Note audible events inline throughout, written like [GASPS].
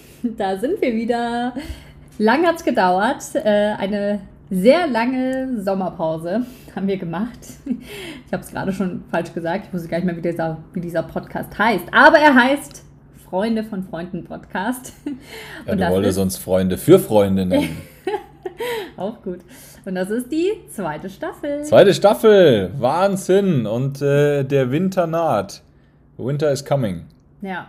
[LAUGHS] da sind wir wieder. Lang hat es gedauert. Äh, eine sehr lange Sommerpause haben wir gemacht. Ich habe es gerade schon falsch gesagt. Ich wusste gar nicht mehr, wie dieser, wie dieser Podcast heißt. Aber er heißt Freunde von Freunden Podcast. [LAUGHS] Ja, du wolltest uns Freunde für Freunde nennen. [LAUGHS] Auch gut. Und das ist die zweite Staffel. Zweite Staffel. Wahnsinn. Und äh, der Winter naht. Winter is coming. Ja.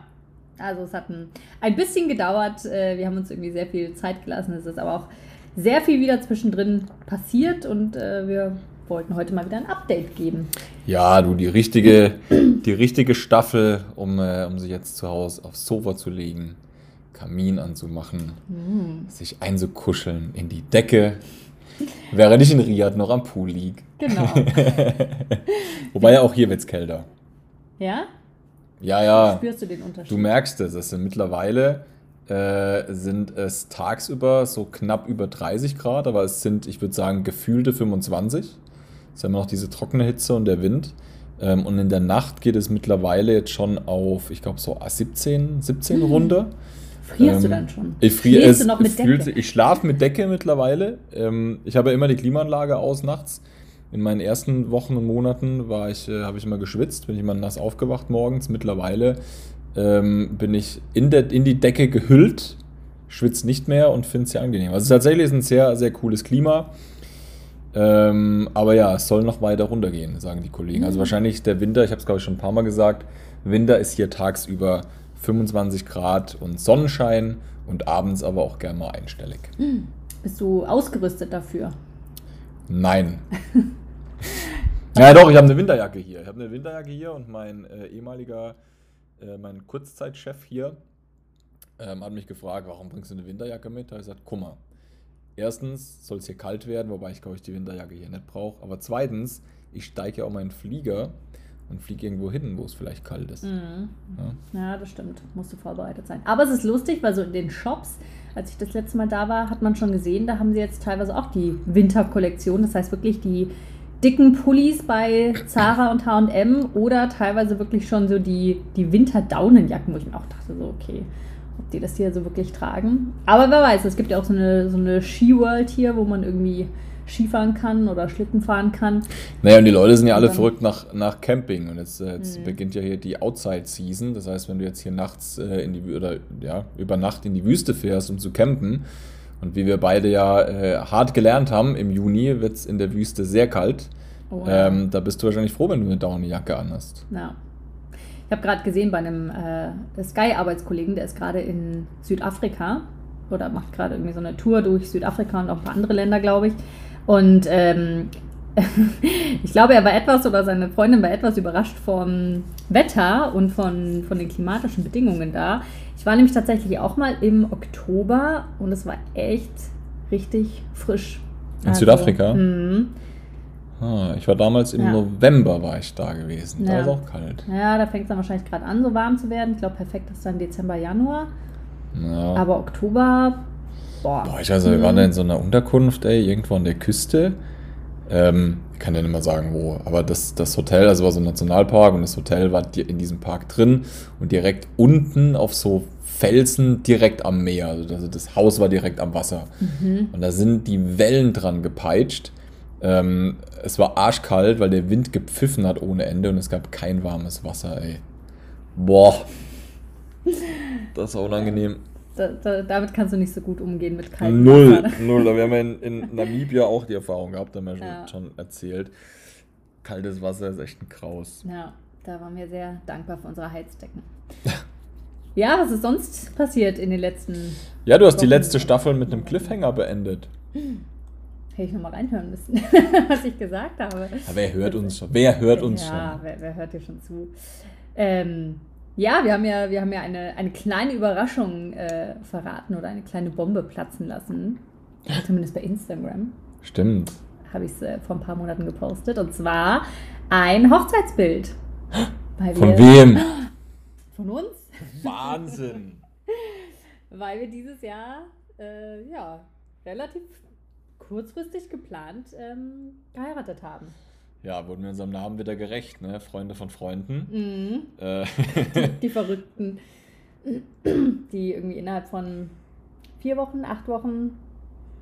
Also es hat ein, ein bisschen gedauert. Äh, wir haben uns irgendwie sehr viel Zeit gelassen. Es ist aber auch sehr viel wieder zwischendrin passiert und äh, wir wollten heute mal wieder ein Update geben. Ja, du, die richtige, die richtige Staffel, um, äh, um sich jetzt zu Hause aufs Sofa zu legen, Kamin anzumachen, mm. sich einzukuscheln in die Decke, während ich in Riyadh noch am Pool liege. Genau. [LAUGHS] Wobei ja auch hier wird es kälter. Ja? Ja, ja. Spürst du den Unterschied? Du merkst es. Es sind mittlerweile äh, sind es tagsüber so knapp über 30 Grad, aber es sind, ich würde sagen, gefühlte 25. Es ist immer noch diese trockene Hitze und der Wind. Ähm, und in der Nacht geht es mittlerweile jetzt schon auf, ich glaube, so 17, 17 mhm. runter. Frierst ähm, du dann schon? Ich friere es. Du noch mit Decke? ich schlafe mit Decke mittlerweile. Ähm, ich habe immer die Klimaanlage aus nachts. In meinen ersten Wochen und Monaten war ich, äh, habe ich immer geschwitzt, bin ich immer nass aufgewacht morgens. Mittlerweile ähm, bin ich in, der, in die Decke gehüllt, schwitze nicht mehr und finde es sehr angenehm. Also tatsächlich ist ein sehr, sehr cooles Klima. Ähm, aber ja, es soll noch weiter runtergehen, sagen die Kollegen. Also mhm. wahrscheinlich der Winter, ich habe es glaube ich schon ein paar Mal gesagt, Winter ist hier tagsüber 25 Grad und Sonnenschein und abends aber auch gerne mal einstellig. Mhm. Bist du ausgerüstet dafür? Nein. [LAUGHS] ja doch, ich habe eine Winterjacke hier. Ich habe eine Winterjacke hier und mein äh, ehemaliger, äh, mein Kurzzeitchef hier ähm, hat mich gefragt, warum bringst du eine Winterjacke mit? Da habe ich gesagt, guck mal, erstens soll es hier kalt werden, wobei ich glaube ich die Winterjacke hier nicht brauche. Aber zweitens, ich steige ja auch meinen Flieger und fliege irgendwo hin, wo es vielleicht kalt ist. Mhm. Ja. ja. das stimmt. Musst du vorbereitet sein. Aber es ist lustig, weil so in den Shops, als ich das letzte Mal da war, hat man schon gesehen, da haben sie jetzt teilweise auch die Winterkollektion. Das heißt wirklich die dicken Pullis bei Zara und H&M oder teilweise wirklich schon so die, die Winterdaunenjacken, wo ich mir auch dachte, so okay, ob die das hier so wirklich tragen. Aber wer weiß, es gibt ja auch so eine, so eine Ski-World hier, wo man irgendwie Skifahren kann oder Schlitten fahren kann. Naja, und die Leute sind ja alle verrückt nach, nach Camping. Und jetzt, äh, jetzt mhm. beginnt ja hier die Outside-Season. Das heißt, wenn du jetzt hier nachts äh, in die oder ja, über Nacht in die Wüste fährst, um zu campen, und wie wir beide ja äh, hart gelernt haben, im Juni wird es in der Wüste sehr kalt. Oh, ja. ähm, da bist du wahrscheinlich froh, wenn du eine Daunenjacke anhast. Ja. Ich habe gerade gesehen bei einem äh, Sky-Arbeitskollegen, der ist gerade in Südafrika oder macht gerade irgendwie so eine Tour durch Südafrika und auch ein paar andere Länder, glaube ich. Und ähm, [LAUGHS] ich glaube, er war etwas oder seine Freundin war etwas überrascht vom Wetter und von, von den klimatischen Bedingungen da. Ich war nämlich tatsächlich auch mal im Oktober und es war echt richtig frisch. In also, Südafrika? Mh. Ah, ich war damals im ja. November war ich da gewesen. Da ja. ist auch kalt. Ja, da fängt es dann wahrscheinlich gerade an, so warm zu werden. Ich glaube, perfekt ist dann Dezember, Januar. Ja. Aber Oktober, boah. boah ich weiß, wir waren da in so einer Unterkunft, ey, irgendwo an der Küste. Ähm, ich kann ja nicht mal sagen, wo. Aber das, das Hotel, also war so ein Nationalpark und das Hotel war in diesem Park drin und direkt unten auf so Felsen direkt am Meer. Also das Haus war direkt am Wasser. Mhm. Und da sind die Wellen dran gepeitscht. Ähm, es war arschkalt, weil der Wind gepfiffen hat ohne Ende und es gab kein warmes Wasser, ey. Boah. Das war unangenehm. Da, da, damit kannst du nicht so gut umgehen mit kaltem null, Wasser. [LAUGHS] Null, null. Wir haben ja in, in Namibia auch die Erfahrung gehabt, haben wir schon, ja. schon erzählt. Kaltes Wasser ist echt ein Kraus. Ja, da waren wir sehr dankbar für unsere Heizdecken. [LAUGHS] ja, was ist sonst passiert in den letzten. Ja, du hast Wochen? die letzte Staffel mit einem Cliffhanger beendet. Hätte ich nochmal reinhören müssen, [LAUGHS] was ich gesagt habe. Aber wer hört uns schon? Wer hört uns ja, schon? Ja, wer, wer, hört dir schon zu? Ähm, ja, wir haben ja, wir haben ja eine, eine kleine Überraschung äh, verraten oder eine kleine Bombe platzen lassen. Zumindest bei Instagram. Stimmt. Habe ich es äh, vor ein paar Monaten gepostet. Und zwar ein Hochzeitsbild. [GASPS] Von wem? [GASPS] Von uns. [LAUGHS] Wahnsinn. [LAUGHS] weil wir dieses Jahr äh, ja, relativ kurzfristig geplant ähm, geheiratet haben ja, wurden wir unserem Namen wieder gerecht, ne? Freunde von Freunden. Mhm. Äh. Die, [LAUGHS] die, Verrückten. die irgendwie innerhalb von vier Wochen, acht Wochen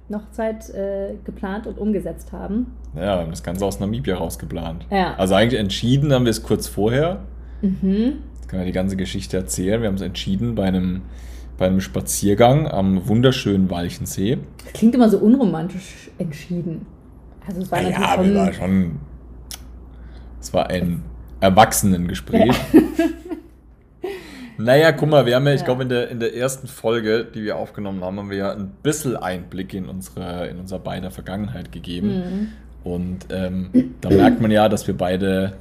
noch Zeit äh, geplant und umgesetzt haben. Ja, wir haben das Ganze aus Namibia rausgeplant. Ja. Also eigentlich entschieden haben wir es kurz vorher. Mhm. Jetzt können wir die ganze Geschichte erzählen. Wir haben es entschieden bei einem, bei einem Spaziergang am wunderschönen Walchensee. Das klingt immer so unromantisch entschieden. Also es war natürlich ja, schon... War schon... Es war ein Erwachsenengespräch. Ja. [LAUGHS] Naja, guck mal, wir haben ja, ich glaube, in der, in der ersten Folge, die wir aufgenommen haben, haben wir ja ein bisschen Einblick in unsere, in unser beider Vergangenheit gegeben. Mhm. Und ähm, da merkt man ja, dass wir beide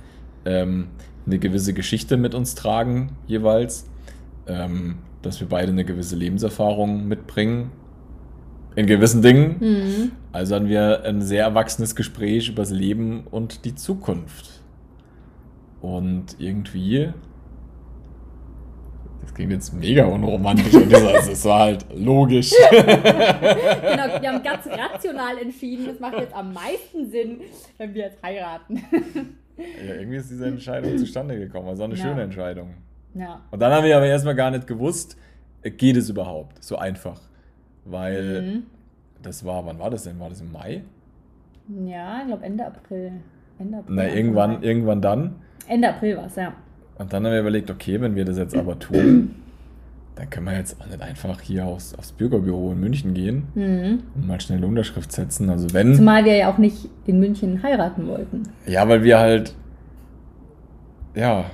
ähm, eine gewisse Geschichte mit uns tragen, jeweils. Ähm, dass wir beide eine gewisse Lebenserfahrung mitbringen. In gewissen Dingen. Mhm. Also hatten wir ein sehr erwachsenes Gespräch über das Leben und die Zukunft. Und irgendwie das klingt jetzt mega unromantisch. und also, es war halt logisch. [LAUGHS] genau, wir haben ganz rational entschieden, es macht jetzt am meisten Sinn, wenn wir jetzt heiraten. ja, irgendwie ist diese Entscheidung zustande gekommen. Also eine ja. schöne Entscheidung. Ja. Und dann haben wir aber erstmal gar nicht gewusst, geht es überhaupt so einfach? Weil mhm. das war, wann war das denn? War das im Mai? Ja, ich glaube Ende April. Ende April. Na, irgendwann, irgendwann dann. Ende April war es, ja. Und dann haben wir überlegt, okay, wenn wir das jetzt aber tun, dann können wir jetzt auch nicht einfach hier aufs, aufs Bürgerbüro in München gehen mhm. und mal schnell eine Unterschrift setzen. Also wenn. Zumal wir ja auch nicht in München heiraten wollten. Ja, weil wir halt ja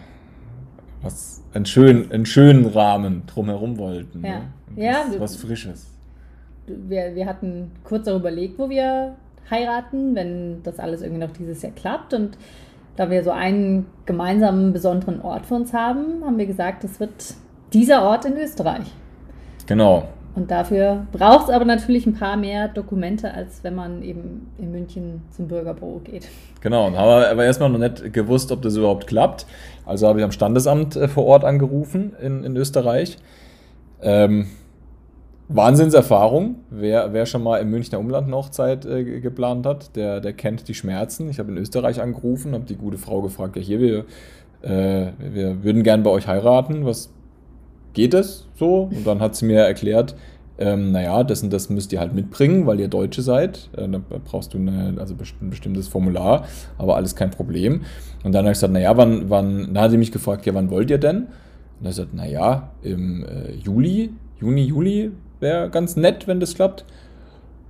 was einen schönen, einen schönen Rahmen drumherum wollten. Ja. Ne? ja was, was Frisches. Wir, wir hatten kurz darüber überlegt, wo wir heiraten, wenn das alles irgendwie noch dieses Jahr klappt. Und da wir so einen gemeinsamen besonderen Ort für uns haben, haben wir gesagt, es wird dieser Ort in Österreich. Genau. Und dafür braucht es aber natürlich ein paar mehr Dokumente, als wenn man eben in München zum Bürgerbüro geht. Genau, und haben aber erstmal noch nicht gewusst, ob das überhaupt klappt. Also habe ich am Standesamt äh, vor Ort angerufen in, in Österreich. Ähm, Wahnsinnserfahrung. Wer, wer schon mal im Münchner Umland eine Hochzeit äh, geplant hat, der, der kennt die Schmerzen. Ich habe in Österreich angerufen, habe die gute Frau gefragt, ja hier, wir, äh, wir würden gern bei euch heiraten. Was geht es so? Und dann hat sie mir erklärt, ähm, naja, das und das müsst ihr halt mitbringen, weil ihr Deutsche seid. Äh, da brauchst du eine, also ein bestimmtes Formular, aber alles kein Problem. Und dann habe ich gesagt, naja, wann, wann, dann hat sie mich gefragt, ja, wann wollt ihr denn? Und ich gesagt, naja, im äh, Juli, Juni, Juli Wäre ganz nett, wenn das klappt.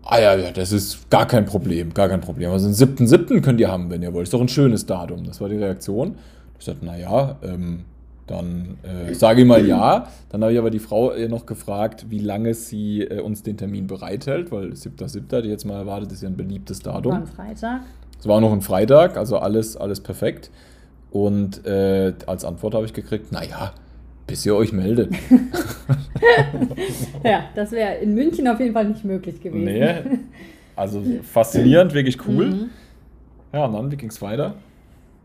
Ah ja, ja, das ist gar kein Problem, gar kein Problem. Also den 7.7. könnt ihr haben, wenn ihr wollt. Ist doch ein schönes Datum. Das war die Reaktion. Ich sagte, naja, ähm, dann äh, sage ich mal ja. Dann habe ich aber die Frau äh, noch gefragt, wie lange sie äh, uns den Termin bereithält, weil 7.7., die jetzt mal erwartet, ist ja ein beliebtes Datum. War ein Freitag. Es war noch ein Freitag, also alles, alles perfekt. Und äh, als Antwort habe ich gekriegt, naja, bis ihr euch meldet. [LAUGHS] ja, das wäre in München auf jeden Fall nicht möglich gewesen. Nee, also faszinierend, wirklich cool. Mhm. Ja, und dann, wie ging es weiter?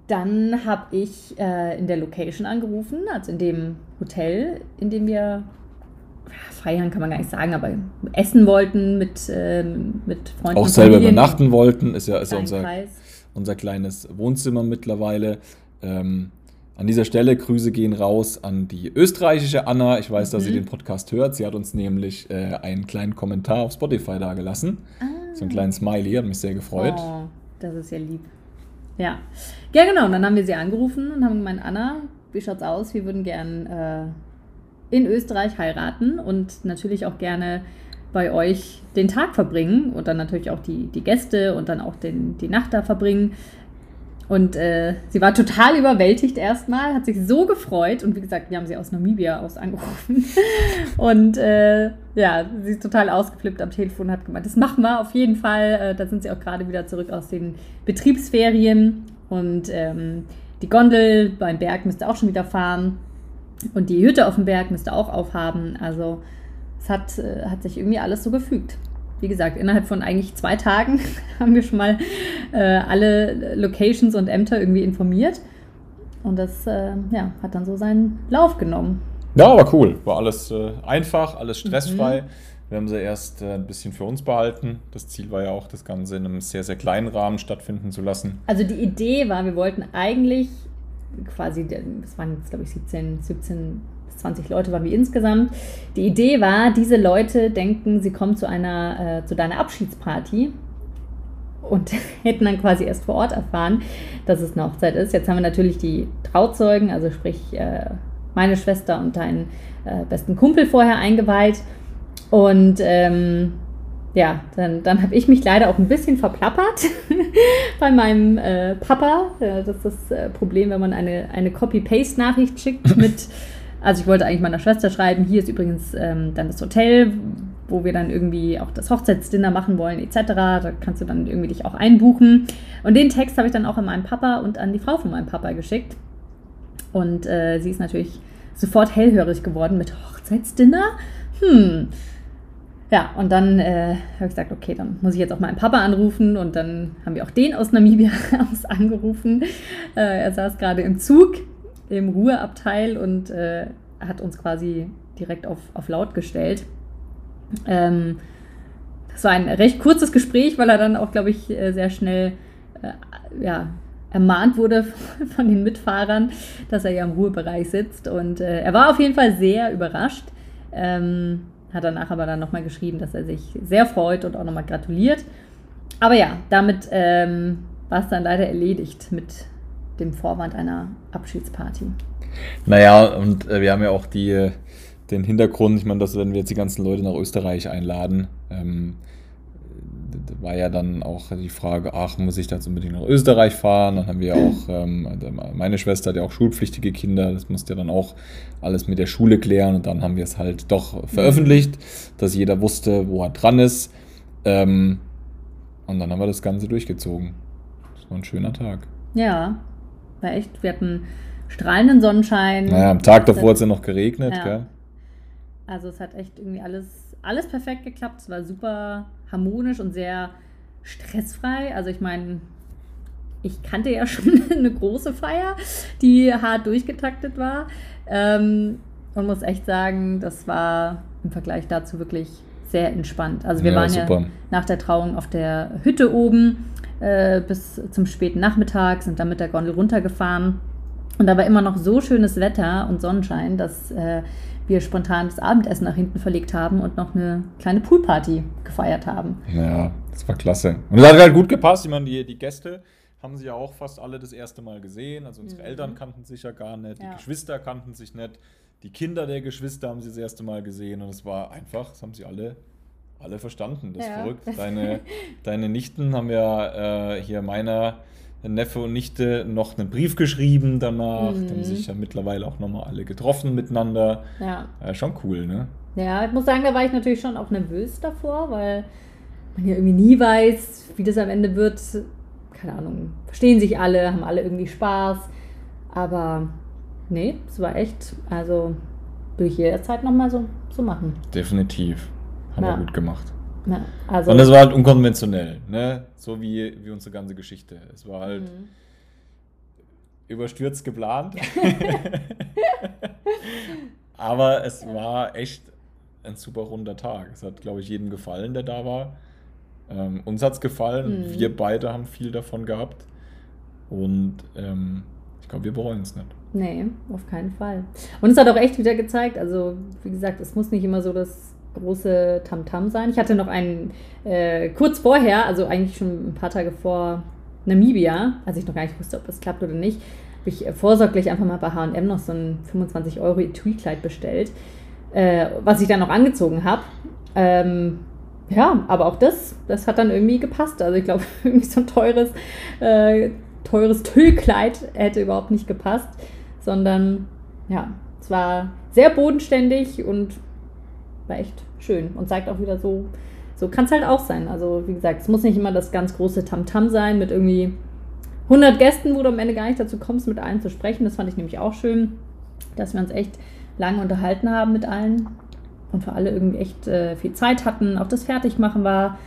Dann habe ich äh, in der Location angerufen, also in dem Hotel, in dem wir feiern kann man gar nicht sagen, aber essen wollten mit, äh, mit Freunden. Auch selber übernachten wollten, ist ja, ist ja unser, unser kleines Wohnzimmer mittlerweile. Ähm, an dieser Stelle Grüße gehen raus an die österreichische Anna. Ich weiß, mhm. dass sie mhm. den Podcast hört. Sie hat uns nämlich äh, einen kleinen Kommentar auf Spotify dagelassen. Ah. So einen kleinen Smiley, hat mich sehr gefreut. Oh, das ist ja lieb. Ja. Ja, genau. Und dann haben wir sie angerufen und haben gemeint, Anna, wie schaut's aus? Wir würden gern äh, in Österreich heiraten und natürlich auch gerne bei euch den Tag verbringen und dann natürlich auch die, die Gäste und dann auch den, die Nacht da verbringen. Und äh, sie war total überwältigt erstmal, hat sich so gefreut. Und wie gesagt, wir haben sie aus Namibia aus angerufen. [LAUGHS] und äh, ja, sie ist total ausgeflippt am Telefon hat gemeint, das machen wir auf jeden Fall. Äh, da sind sie auch gerade wieder zurück aus den Betriebsferien. Und ähm, die Gondel beim Berg müsste auch schon wieder fahren. Und die Hütte auf dem Berg müsste auch aufhaben. Also es hat, äh, hat sich irgendwie alles so gefügt wie gesagt, innerhalb von eigentlich zwei Tagen [LAUGHS] haben wir schon mal äh, alle Locations und Ämter irgendwie informiert. Und das äh, ja, hat dann so seinen Lauf genommen. Ja, aber cool. War alles äh, einfach, alles stressfrei. Mhm. Wir haben sie erst äh, ein bisschen für uns behalten. Das Ziel war ja auch, das Ganze in einem sehr, sehr kleinen Rahmen stattfinden zu lassen. Also die Idee war, wir wollten eigentlich quasi, das waren jetzt glaube ich 17, 17 20 Leute waren wir insgesamt. Die Idee war, diese Leute denken, sie kommen zu einer, äh, zu deiner Abschiedsparty und [LAUGHS] hätten dann quasi erst vor Ort erfahren, dass es eine Hochzeit ist. Jetzt haben wir natürlich die Trauzeugen, also sprich äh, meine Schwester und deinen äh, besten Kumpel vorher eingeweiht. Und ähm, ja, dann, dann habe ich mich leider auch ein bisschen verplappert [LAUGHS] bei meinem äh, Papa. das ist das äh, Problem, wenn man eine, eine Copy-Paste-Nachricht schickt mit, [LAUGHS] also ich wollte eigentlich meiner Schwester schreiben, hier ist übrigens ähm, dann das Hotel, wo wir dann irgendwie auch das Hochzeitsdinner machen wollen, etc. Da kannst du dann irgendwie dich auch einbuchen. Und den Text habe ich dann auch an meinen Papa und an die Frau von meinem Papa geschickt. Und äh, sie ist natürlich sofort hellhörig geworden mit Hochzeitsdinner. Hm, ja, und dann äh, habe ich gesagt, okay, dann muss ich jetzt auch meinen Papa anrufen und dann haben wir auch den aus Namibia [LAUGHS] angerufen. Äh, er saß gerade im Zug im Ruheabteil und äh, hat uns quasi direkt auf, auf laut gestellt. Ähm, das war ein recht kurzes Gespräch, weil er dann auch, glaube ich, äh, sehr schnell äh, ja, ermahnt wurde [LAUGHS] von den Mitfahrern, dass er ja im Ruhebereich sitzt. Und äh, er war auf jeden Fall sehr überrascht. Ähm, hat danach aber dann nochmal geschrieben, dass er sich sehr freut und auch nochmal gratuliert. Aber ja, damit ähm, war es dann leider erledigt mit dem Vorwand einer Abschiedsparty. Naja, und äh, wir haben ja auch die, den Hintergrund, ich meine, dass wenn wir jetzt die ganzen Leute nach Österreich einladen, ähm, war ja dann auch die Frage, ach, muss ich jetzt unbedingt nach Österreich fahren? Dann haben wir auch, ähm, meine Schwester hat ja auch schulpflichtige Kinder, das musste ja dann auch alles mit der Schule klären und dann haben wir es halt doch veröffentlicht, dass jeder wusste, wo er dran ist. Ähm, und dann haben wir das Ganze durchgezogen. Das war ein schöner Tag. Ja, war echt, wir hatten strahlenden Sonnenschein. Naja, am Tag davor hat es ja noch geregnet, ja. gell? Also es hat echt irgendwie alles, alles perfekt geklappt. Es war super harmonisch und sehr stressfrei. Also ich meine, ich kannte ja [LAUGHS] schon eine große Feier, die hart durchgetaktet war. Ähm, und muss echt sagen, das war im Vergleich dazu wirklich sehr entspannt. Also wir ja, waren super. ja nach der Trauung auf der Hütte oben äh, bis zum späten Nachmittag, sind dann mit der Gondel runtergefahren. Und da war immer noch so schönes Wetter und Sonnenschein, dass äh, wir spontan das Abendessen nach hinten verlegt haben und noch eine kleine Poolparty gefeiert haben. Ja, das war klasse. Und es hat halt gut gepasst. Ich meine, die, die Gäste haben sie ja auch fast alle das erste Mal gesehen. Also unsere mhm. Eltern kannten sich ja gar nicht, die ja. Geschwister kannten sich nicht, die Kinder der Geschwister haben sie das erste Mal gesehen und es war einfach, das haben sie alle alle verstanden. Das ist ja. verrückt. [LAUGHS] Deine, deine Nichten haben ja äh, hier meiner Neffe und Nichte noch einen Brief geschrieben danach. Mhm. Haben sich ja mittlerweile auch nochmal alle getroffen miteinander. Ja. ja. Schon cool, ne? Ja, ich muss sagen, da war ich natürlich schon auch nervös davor, weil man ja irgendwie nie weiß, wie das am Ende wird. Keine Ahnung, verstehen sich alle, haben alle irgendwie Spaß. Aber nee, es war echt, also würde ich jederzeit nochmal so, so machen. Definitiv. Haben ja. wir gut gemacht. Ja, also und es war halt unkonventionell, ne? So wie, wie unsere ganze Geschichte. Es war halt mhm. überstürzt geplant. [LAUGHS] Aber es war echt ein super runder Tag. Es hat, glaube ich, jedem gefallen, der da war. Ähm, uns hat es gefallen. Mhm. Wir beide haben viel davon gehabt. Und ähm, ich glaube, wir bereuen es nicht. Nee, auf keinen Fall. Und es hat auch echt wieder gezeigt, also wie gesagt, es muss nicht immer so das große Tamtam -Tam sein. Ich hatte noch einen äh, kurz vorher, also eigentlich schon ein paar Tage vor Namibia, als ich noch gar nicht wusste, ob es klappt oder nicht, habe ich äh, vorsorglich einfach mal bei HM noch so ein 25 Euro Etui-Kleid bestellt, äh, was ich dann noch angezogen habe. Ähm, ja, aber auch das, das hat dann irgendwie gepasst. Also ich glaube, [LAUGHS] irgendwie so ein teures, äh, teures Tüllkleid hätte überhaupt nicht gepasst, sondern ja, es war sehr bodenständig und war echt schön und zeigt auch wieder so, so kann es halt auch sein. Also wie gesagt, es muss nicht immer das ganz große Tamtam -Tam sein mit irgendwie 100 Gästen, wo du am Ende gar nicht dazu kommst, mit allen zu sprechen. Das fand ich nämlich auch schön, dass wir uns echt lange unterhalten haben mit allen und für alle irgendwie echt äh, viel Zeit hatten. Auch das Fertigmachen war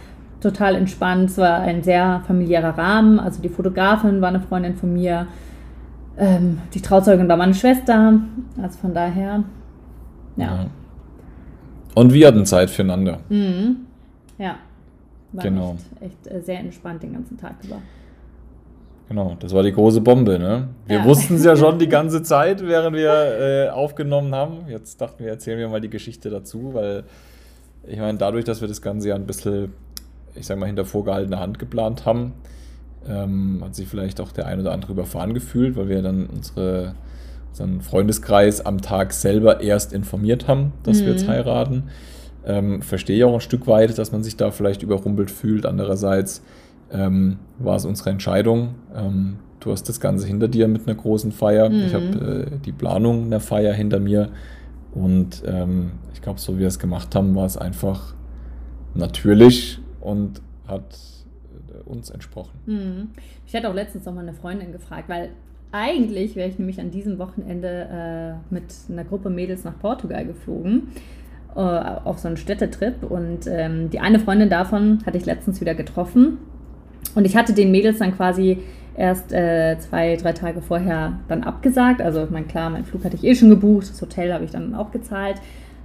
total entspannt. Es war ein sehr familiärer Rahmen. Also die Fotografin war eine Freundin von mir. Ähm, die Trauzeugin war meine Schwester. Also von daher, ja. ja. Und wir hatten Zeit füreinander. Mhm. Ja. War genau. echt, echt äh, sehr entspannt den ganzen Tag über. Genau, das war die große Bombe, ne? Wir ja. wussten es ja schon die [LAUGHS] ganze Zeit, während wir äh, aufgenommen haben. Jetzt dachten wir, erzählen wir mal die Geschichte dazu, weil ich meine, dadurch, dass wir das Ganze ja ein bisschen, ich sag mal, hinter vorgehaltener Hand geplant haben, ähm, hat sich vielleicht auch der ein oder andere überfahren gefühlt, weil wir dann unsere, unseren Freundeskreis am Tag selber erst informiert haben, dass mhm. wir jetzt heiraten. Ähm, verstehe ich auch ein Stück weit, dass man sich da vielleicht überrumpelt fühlt. Andererseits ähm, war es unsere Entscheidung. Ähm, du hast das Ganze hinter dir mit einer großen Feier. Mhm. Ich habe äh, die Planung einer Feier hinter mir. Und ähm, ich glaube, so wie wir es gemacht haben, war es einfach natürlich und hat uns entsprochen. Mhm. Ich hatte auch letztens noch mal eine Freundin gefragt, weil eigentlich wäre ich nämlich an diesem Wochenende äh, mit einer Gruppe Mädels nach Portugal geflogen äh, auf so einen Städtetrip und ähm, die eine Freundin davon hatte ich letztens wieder getroffen und ich hatte den Mädels dann quasi erst äh, zwei, drei Tage vorher dann abgesagt. Also, ich meine, klar, meinen Flug hatte ich eh schon gebucht, das Hotel habe ich dann auch gezahlt.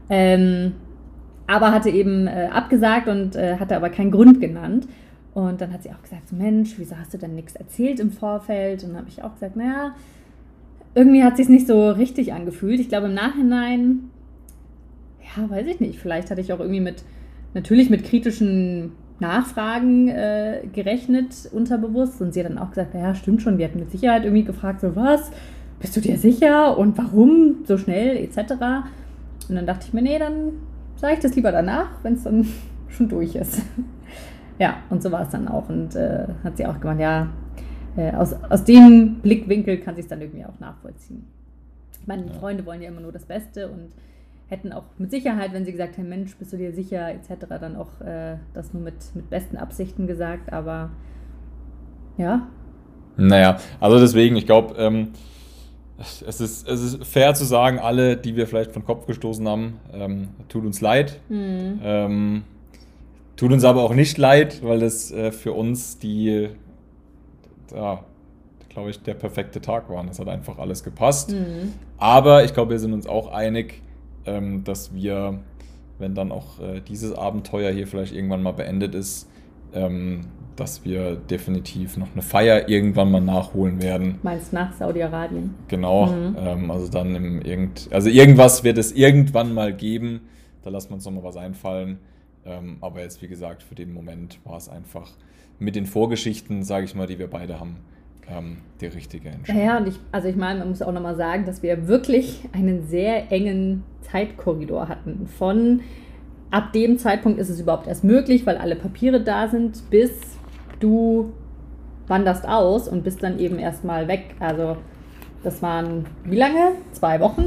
Ähm, aber hatte eben äh, abgesagt und äh, hatte aber keinen Grund genannt. Und dann hat sie auch gesagt, Mensch, wieso hast du denn nichts erzählt im Vorfeld? Und dann habe ich auch gesagt, naja, irgendwie hat sich nicht so richtig angefühlt. Ich glaube im Nachhinein, ja, weiß ich nicht, vielleicht hatte ich auch irgendwie mit, natürlich mit kritischen Nachfragen äh, gerechnet, unterbewusst. Und sie hat dann auch gesagt, ja, stimmt schon, wir hatten mit Sicherheit irgendwie gefragt, so was, bist du dir sicher und warum so schnell etc. Und dann dachte ich mir, nee, dann sage ich das lieber danach, wenn es dann [LAUGHS] schon durch ist. Ja, und so war es dann auch. Und äh, hat sie auch gemeint, ja, äh, aus, aus dem Blickwinkel kann sie es dann irgendwie auch nachvollziehen. Ich meine, ja. Freunde wollen ja immer nur das Beste und hätten auch mit Sicherheit, wenn sie gesagt hätten, Mensch, bist du dir sicher, etc., dann auch äh, das nur mit, mit besten Absichten gesagt, aber ja. Naja, also deswegen, ich glaube, ähm, es, ist, es ist fair zu sagen, alle, die wir vielleicht von Kopf gestoßen haben, ähm, tut uns leid. Mhm. Ähm, tut uns aber auch nicht leid, weil das äh, für uns die, ja, glaube ich, der perfekte Tag war. Es hat einfach alles gepasst. Mhm. Aber ich glaube, wir sind uns auch einig, ähm, dass wir, wenn dann auch äh, dieses Abenteuer hier vielleicht irgendwann mal beendet ist, ähm, dass wir definitiv noch eine Feier irgendwann mal nachholen werden. Meinst nach Saudi-Arabien? Genau, mhm. ähm, also dann im irgend, also irgendwas wird es irgendwann mal geben. Da lassen wir uns nochmal was einfallen. Ähm, aber jetzt, wie gesagt, für den Moment war es einfach mit den Vorgeschichten, sage ich mal, die wir beide haben, ähm, die richtige Entscheidung. Ja, und ich, also ich meine, man muss auch nochmal sagen, dass wir wirklich einen sehr engen Zeitkorridor hatten. Von ab dem Zeitpunkt ist es überhaupt erst möglich, weil alle Papiere da sind, bis du wanderst aus und bist dann eben erstmal weg. Also das waren wie lange? Zwei Wochen?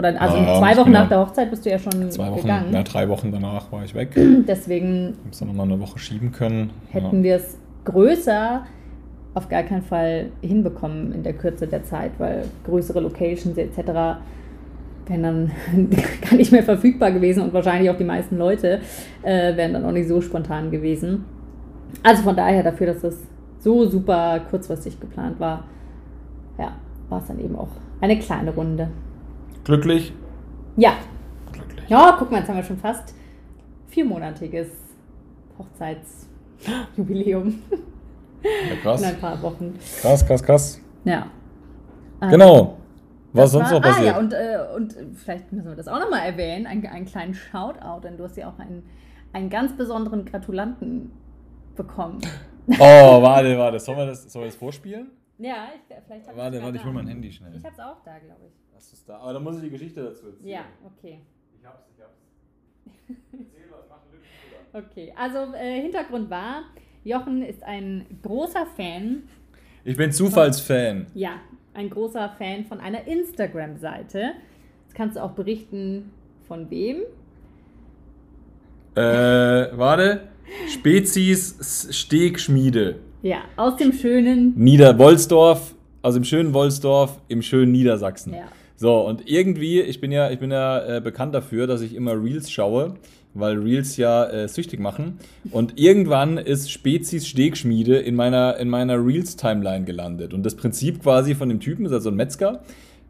Oder also ja, zwei Wochen nach der Hochzeit bist du ja schon zwei Wochen, gegangen. Ja, drei Wochen danach war ich weg. [CLEARS THROAT] Deswegen haben es dann nochmal eine Woche schieben können. Hätten ja. wir es größer auf gar keinen Fall hinbekommen in der Kürze der Zeit, weil größere Locations etc. wären dann [LAUGHS] gar nicht mehr verfügbar gewesen und wahrscheinlich auch die meisten Leute äh, wären dann auch nicht so spontan gewesen. Also von daher dafür, dass das so super kurzfristig geplant war, ja, war es dann eben auch eine kleine Runde. Glücklich? Ja. Glücklich. Ja, guck mal, jetzt haben wir schon fast viermonatiges Hochzeitsjubiläum. Ja, krass. In ein paar Wochen. Krass, krass, krass. Ja. Genau. Was sonst war, noch passiert? Ah ja, und, äh, und vielleicht müssen wir das auch nochmal erwähnen, einen, einen kleinen Shoutout, denn du hast ja auch einen, einen ganz besonderen Gratulanten bekommen. [LAUGHS] Oh, warte, warte. Sollen wir das, sollen wir das vorspielen? Ja, ich, vielleicht habe Warte, warte, ich hol mein Handy schnell. Ich hab's auch da, glaube ich. Hast du's da? Aber dann muss ich die Geschichte dazu erzählen. Ja, okay. Ich hab's, ich hab's. [LAUGHS] Erzähl was, mach einen Okay, also äh, Hintergrund war, Jochen ist ein großer Fan. Ich bin Zufallsfan. Von, ja, ein großer Fan von einer Instagram-Seite. Jetzt kannst du auch berichten, von wem? Äh, warte. Spezies Stegschmiede. Ja, aus dem schönen Niederwolsdorf, aus dem schönen Wolsdorf im schönen Niedersachsen. Ja. So, und irgendwie, ich bin ja, ich bin ja äh, bekannt dafür, dass ich immer Reels schaue weil Reels ja äh, süchtig machen. Und irgendwann ist Spezies Stegschmiede in meiner, in meiner Reels-Timeline gelandet. Und das Prinzip quasi von dem Typen ist also ein Metzger,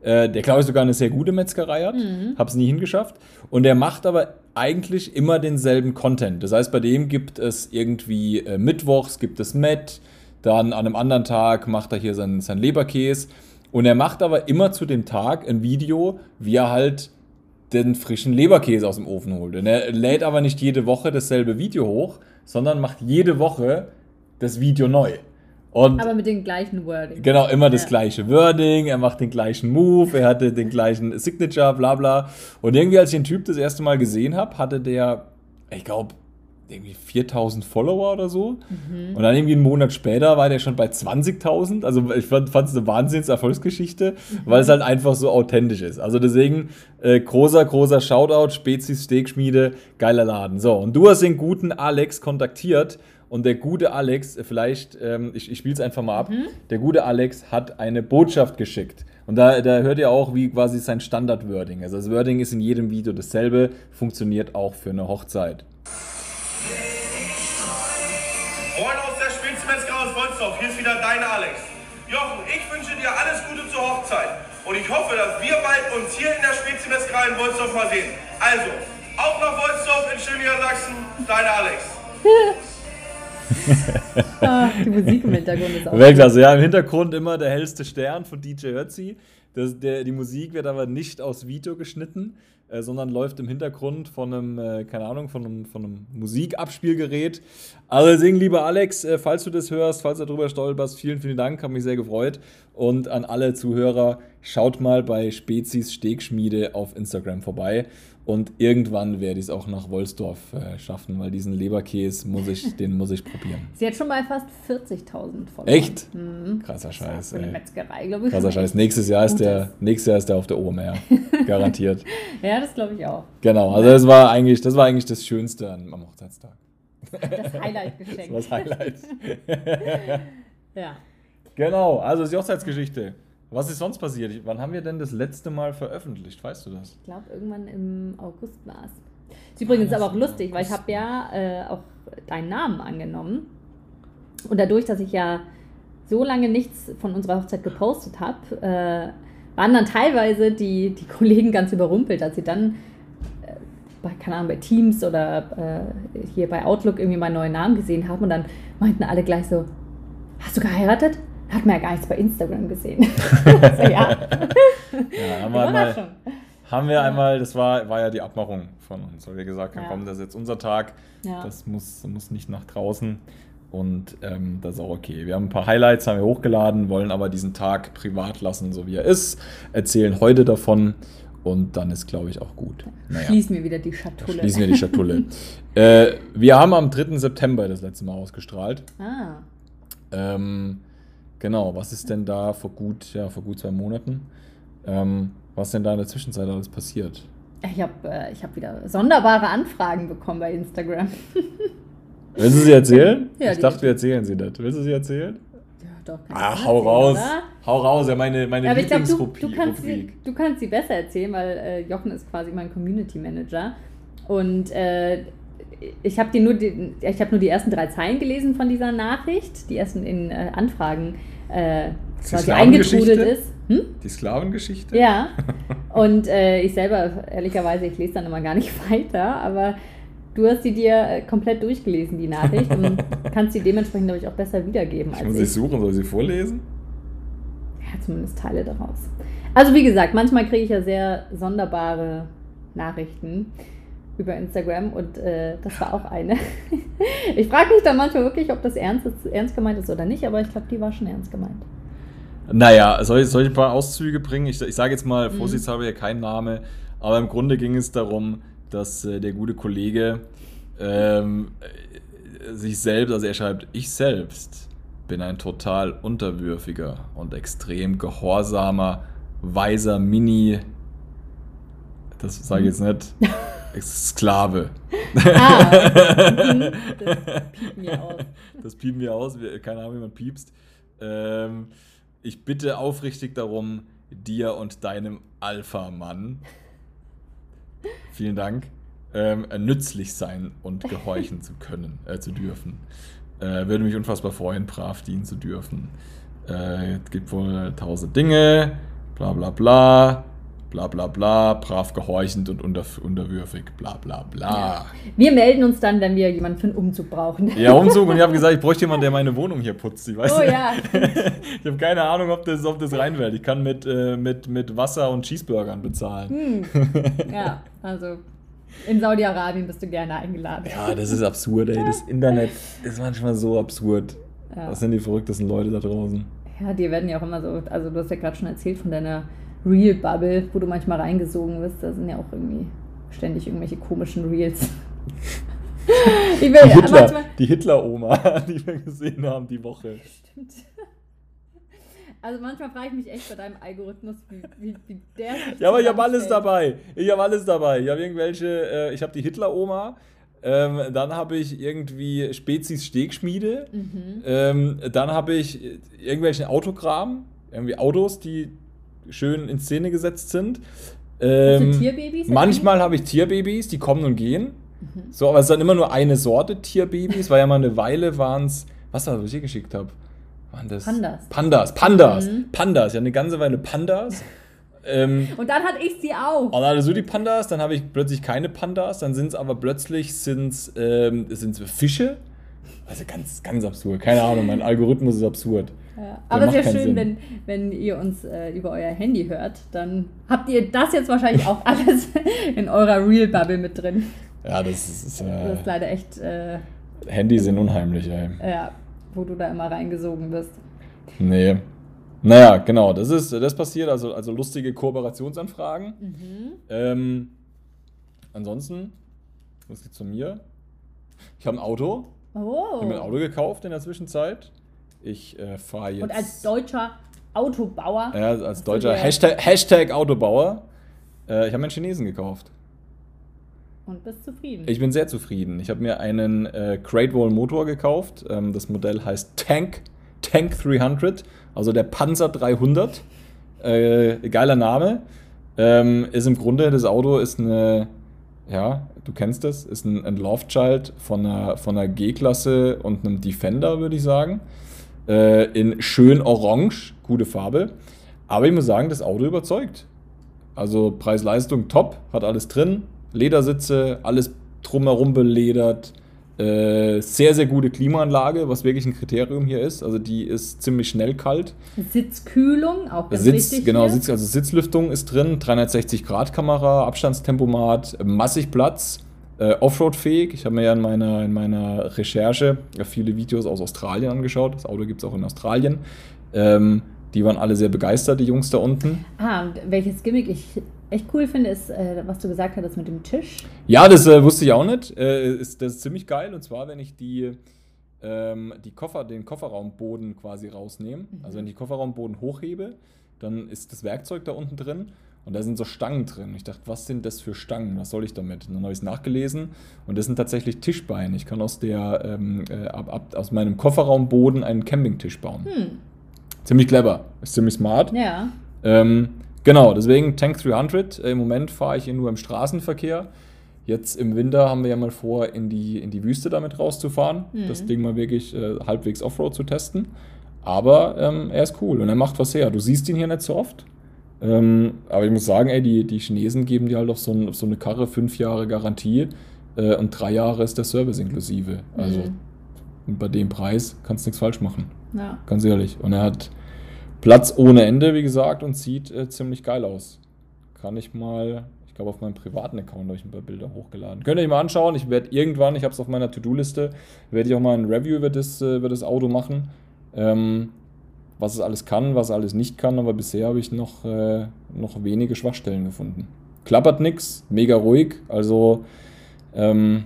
äh, der glaube ich sogar eine sehr gute Metzgerei hat, mhm. habe es nie hingeschafft. Und der macht aber eigentlich immer denselben Content. Das heißt, bei dem gibt es irgendwie äh, Mittwochs gibt es Met, Dann an einem anderen Tag macht er hier sein, sein Leberkäse. Und er macht aber immer zu dem Tag ein Video, wie er halt den frischen Leberkäse aus dem Ofen holt. Und er lädt aber nicht jede Woche dasselbe Video hoch, sondern macht jede Woche das Video neu. Und aber mit dem gleichen Wording. Genau, immer ja. das gleiche Wording, er macht den gleichen Move, er hatte den gleichen Signature, bla bla. Und irgendwie, als ich den Typ das erste Mal gesehen habe, hatte der, ich glaube, irgendwie 4000 Follower oder so. Mhm. Und dann irgendwie einen Monat später war der schon bei 20.000. Also ich fand es eine Wahnsinns-Erfolgsgeschichte, mhm. weil es halt einfach so authentisch ist. Also deswegen äh, großer, großer Shoutout, Spezies Steakschmiede, geiler Laden. So, und du hast den guten Alex kontaktiert und der gute Alex, vielleicht, ähm, ich, ich spiele es einfach mal ab, mhm. der gute Alex hat eine Botschaft geschickt. Und da, da hört ihr auch, wie quasi sein Standard-Wording ist. Also das Wording ist in jedem Video dasselbe, funktioniert auch für eine Hochzeit. Dein Alex. Jochen, ich wünsche dir alles Gute zur Hochzeit. Und ich hoffe, dass wir bald uns hier in der Spezimetzgerei in Wolfsdorf mal sehen. Also, auf nach Wolfsdorf in schön Sachsen, dein Alex. [LAUGHS] ah, die Musik im Hintergrund ist auch. Weltklasse, ja, im Hintergrund immer der hellste Stern von DJ Ötzi. Das, der, die Musik wird aber nicht aus Video geschnitten, äh, sondern läuft im Hintergrund von einem, äh, keine Ahnung, von einem, von einem Musikabspielgerät. Also deswegen, lieber Alex, äh, falls du das hörst, falls du darüber stolperst, vielen, vielen Dank, hat mich sehr gefreut. Und an alle Zuhörer, schaut mal bei Spezies Stegschmiede auf Instagram vorbei. Und irgendwann werde ich es auch nach Wolfsdorf äh, schaffen, weil diesen Leberkäse muss ich, [LAUGHS] den muss ich probieren. Sie hat schon mal fast 40.000 von. Echt? Mhm. Krasser Scheiß. Eine Metzgerei, glaube ich. Krasser Scheiß. Nächstes Jahr ist der, nächstes Jahr ist der auf der OMR. [LAUGHS] Garantiert. ja, das glaube ich auch. Genau, also das war eigentlich das, war eigentlich das Schönste am Hochzeitstag. Das Highlight-Geschenk. [LAUGHS] Das war das Highlight. ja. Genau, also ist die Hochzeitsgeschichte. Was ist sonst passiert? Wann haben wir denn das letzte Mal veröffentlicht? Weißt du das? Ich glaube, irgendwann im August war es. Ist übrigens ah, aber auch lustig, weil ich habe ja äh, auch deinen Namen angenommen. Und dadurch, dass ich ja so lange nichts von unserer Hochzeit gepostet habe, äh, waren dann teilweise die, die Kollegen ganz überrumpelt, als sie dann äh, bei, keine Ahnung, bei Teams oder äh, hier bei Outlook irgendwie meinen neuen Namen gesehen haben und dann meinten alle gleich so, hast du geheiratet? Hat man ja gar nichts bei Instagram gesehen. [LAUGHS] so, ja. ja, haben wir, einmal, haben wir einmal, das war, war ja die Abmachung von uns, weil wir gesagt haben, ja. komm, das ist jetzt unser Tag, ja. das muss, muss nicht nach draußen. Und ähm, das ist auch okay. Wir haben ein paar Highlights, haben wir hochgeladen, wollen aber diesen Tag privat lassen, so wie er ist, erzählen heute davon und dann ist, glaube ich, auch gut. Naja. Schließen wir wieder die Schatulle. Schließen wir die Schatulle. [LAUGHS] äh, wir haben am 3. September das letzte Mal ausgestrahlt. Ah. Ähm, Genau, was ist denn da vor gut, ja, vor gut zwei Monaten? Ähm, was ist denn da in der Zwischenzeit alles passiert? Ich habe äh, hab wieder sonderbare Anfragen bekommen bei Instagram. [LAUGHS] Willst du sie erzählen? Ja, ich dachte, wir erzählen sie nicht. Willst du sie erzählen? Ja, doch. Ah, hau raus. Oder? Hau raus, ja, meine, meine ja, Lieblingsrubrik. Du, du, kannst sie, du kannst sie besser erzählen, weil äh, Jochen ist quasi mein Community Manager. Und äh, ich habe nur, die, hab nur die ersten drei Zeilen gelesen von dieser Nachricht, die ersten in äh, Anfragen äh, quasi eingetrudelt ist. Hm? Die Sklavengeschichte? Ja. [LAUGHS] Und äh, ich selber, ehrlicherweise, ich lese dann immer gar nicht [LAUGHS] weiter, aber du hast sie dir äh, komplett durchgelesen, die Nachricht, und [LAUGHS] kannst sie dementsprechend, glaube ich, auch besser wiedergeben. Ich muss sie suchen, soll ich sie vorlesen? Ja, zumindest Teile daraus. Also wie gesagt, manchmal kriege ich ja sehr sonderbare Nachrichten über Instagram und äh, das war auch eine. [LAUGHS] ich frage mich dann manchmal wirklich, ob das ernst, ist, ernst gemeint ist oder nicht, aber ich glaube, die war schon ernst gemeint. Naja, soll ich, soll ich ein paar Auszüge bringen? Ich, ich sage jetzt mal, mhm. vorsichtshalber ja kein Name, aber im Grunde ging es darum, dass äh, der gute Kollege ähm, sich selbst, also er schreibt, ich selbst bin ein total unterwürfiger und extrem gehorsamer, weiser Mini. Das sage ich jetzt nicht. [LAUGHS] Sklave. Ah, [LAUGHS] das piepen wir aus. Das piepen wir aus, keine Ahnung, wie man piepst. Ähm, ich bitte aufrichtig darum, dir und deinem Alpha-Mann, vielen Dank, ähm, nützlich sein und gehorchen zu können, äh, zu dürfen. Äh, würde mich unfassbar freuen, brav dienen zu dürfen. Äh, es gibt wohl tausend Dinge, bla bla bla. Bla bla bla, brav gehorchend und unter, unterwürfig, bla bla bla. Ja. Wir melden uns dann, wenn wir jemanden für einen Umzug brauchen. Ja, Umzug und ich habe gesagt, ich bräuchte jemanden, der meine Wohnung hier putzt. Ich weiß oh ja. [LAUGHS] ich habe keine Ahnung, ob das, ob das reinfällt. Ich kann mit, äh, mit, mit Wasser und Cheeseburgern bezahlen. Hm. Ja, also in Saudi-Arabien bist du gerne eingeladen. Ja, das ist absurd, ey. Das Internet ist manchmal so absurd. Ja. Was sind die verrücktesten Leute da draußen? Ja, die werden ja auch immer so, also du hast ja gerade schon erzählt von deiner Real Bubble, wo du manchmal reingesogen wirst. Da sind ja auch irgendwie ständig irgendwelche komischen Reels. [LAUGHS] will, die Hitler, die Hitler-Oma, [LAUGHS] die wir gesehen haben die Woche. Stimmt. [LAUGHS] Also manchmal frage ich mich echt bei deinem Algorithmus, wie, wie, wie der. Ja, aber ich habe alles dabei. Ich habe alles dabei. Ich habe irgendwelche, äh, ich habe die Hitler-Oma. Ähm, dann habe ich irgendwie Spezies Stegschmiede. Mhm. Ähm, dann habe ich irgendwelchen Autogramm, irgendwie Autos, die schön in Szene gesetzt sind. Ähm, Tierbabys? Manchmal habe ich Tierbabys, die kommen und gehen. Mhm. So, aber es ist dann immer nur eine Sorte Tierbabys, weil ja mal eine Weile waren es, was war das, was ich hier geschickt habe? Waren das? Pandas. Pandas, Pandas. Mhm. Pandas, ja, eine ganze Weile Pandas. Ähm, und dann hatte ich sie auch. Und dann hattest du die Pandas, dann habe ich plötzlich keine Pandas, dann sind es aber plötzlich sind's, ähm, sind's Fische. Also ganz, ganz absurd. Keine Ahnung, mein Algorithmus ist absurd. Ja, aber es ist ja schön, wenn, wenn ihr uns äh, über euer Handy hört, dann habt ihr das jetzt wahrscheinlich auch [LAUGHS] alles in eurer Real Bubble mit drin. Ja, das ist. Äh, das ist leider echt. Äh, Handys sind unheimlich, ey. Ja, wo du da immer reingesogen bist. Nee. Naja, genau, das ist, das passiert, also, also lustige Kooperationsanfragen. Mhm. Ähm, ansonsten, was gibt's von mir? Ich habe ein Auto. Oh. Ich habe mir ein Auto gekauft in der Zwischenzeit. Ich äh, fahre jetzt. Und als deutscher Autobauer. Ja, als deutscher Hashtag, Hashtag Autobauer. Äh, ich habe mir einen Chinesen gekauft. Und bist zufrieden? Ich bin sehr zufrieden. Ich habe mir einen äh, Great Wall Motor gekauft. Ähm, das Modell heißt Tank, Tank 300, also der Panzer 300. Äh, geiler Name. Ähm, ist im Grunde, das Auto ist eine, ja, du kennst das, ist ein, ein Lovechild von einer, von einer G-Klasse und einem Defender, würde ich sagen. Äh, in schön orange, gute Farbe. Aber ich muss sagen, das Auto überzeugt. Also Preis-Leistung top, hat alles drin. Ledersitze, alles drumherum beledert. Äh, sehr, sehr gute Klimaanlage, was wirklich ein Kriterium hier ist. Also die ist ziemlich schnell kalt. Sitzkühlung, auch ganz Sitz, wichtig. Genau, Sitz, also Sitzlüftung ist drin, 360 Grad Kamera, Abstandstempomat, massig Platz äh, Offroad-fähig. Ich habe mir ja in meiner, in meiner Recherche viele Videos aus Australien angeschaut. Das Auto gibt es auch in Australien. Ähm, die waren alle sehr begeistert, die Jungs da unten. Ah, und welches Gimmick ich echt cool finde, ist, äh, was du gesagt hattest mit dem Tisch. Ja, das äh, wusste ich auch nicht. Äh, ist, das ist ziemlich geil. Und zwar, wenn ich die, ähm, die Koffer, den Kofferraumboden quasi rausnehme, mhm. also wenn ich den Kofferraumboden hochhebe, dann ist das Werkzeug da unten drin. Und da sind so Stangen drin. Ich dachte, was sind das für Stangen? Was soll ich damit? Und dann habe ich es nachgelesen und das sind tatsächlich Tischbeine. Ich kann aus, der, ähm, äh, ab, ab, aus meinem Kofferraumboden einen Campingtisch bauen. Hm. Ziemlich clever, ist ziemlich smart. Ja. Ähm, genau, deswegen Tank 300. Äh, Im Moment fahre ich hier nur im Straßenverkehr. Jetzt im Winter haben wir ja mal vor, in die, in die Wüste damit rauszufahren. Mhm. Das Ding mal wirklich äh, halbwegs Offroad zu testen. Aber ähm, er ist cool und er macht was her. Du siehst ihn hier nicht so oft. Ähm, aber ich muss sagen, ey, die, die Chinesen geben dir halt auf so, ein, so eine Karre fünf Jahre Garantie äh, und drei Jahre ist der Service inklusive. Also mhm. bei dem Preis kannst du nichts falsch machen. Ja. Ganz ehrlich. Und er hat Platz ohne Ende, wie gesagt, und sieht äh, ziemlich geil aus. Kann ich mal, ich glaube, auf meinem privaten Account habe ich ein paar Bilder hochgeladen. Könnt ihr euch mal anschauen. Ich werde irgendwann, ich habe es auf meiner To-Do-Liste, werde ich auch mal ein Review über das, äh, über das Auto machen. Ähm, was es alles kann, was es alles nicht kann, aber bisher habe ich noch, äh, noch wenige Schwachstellen gefunden. Klappert nichts, mega ruhig, also. Ähm,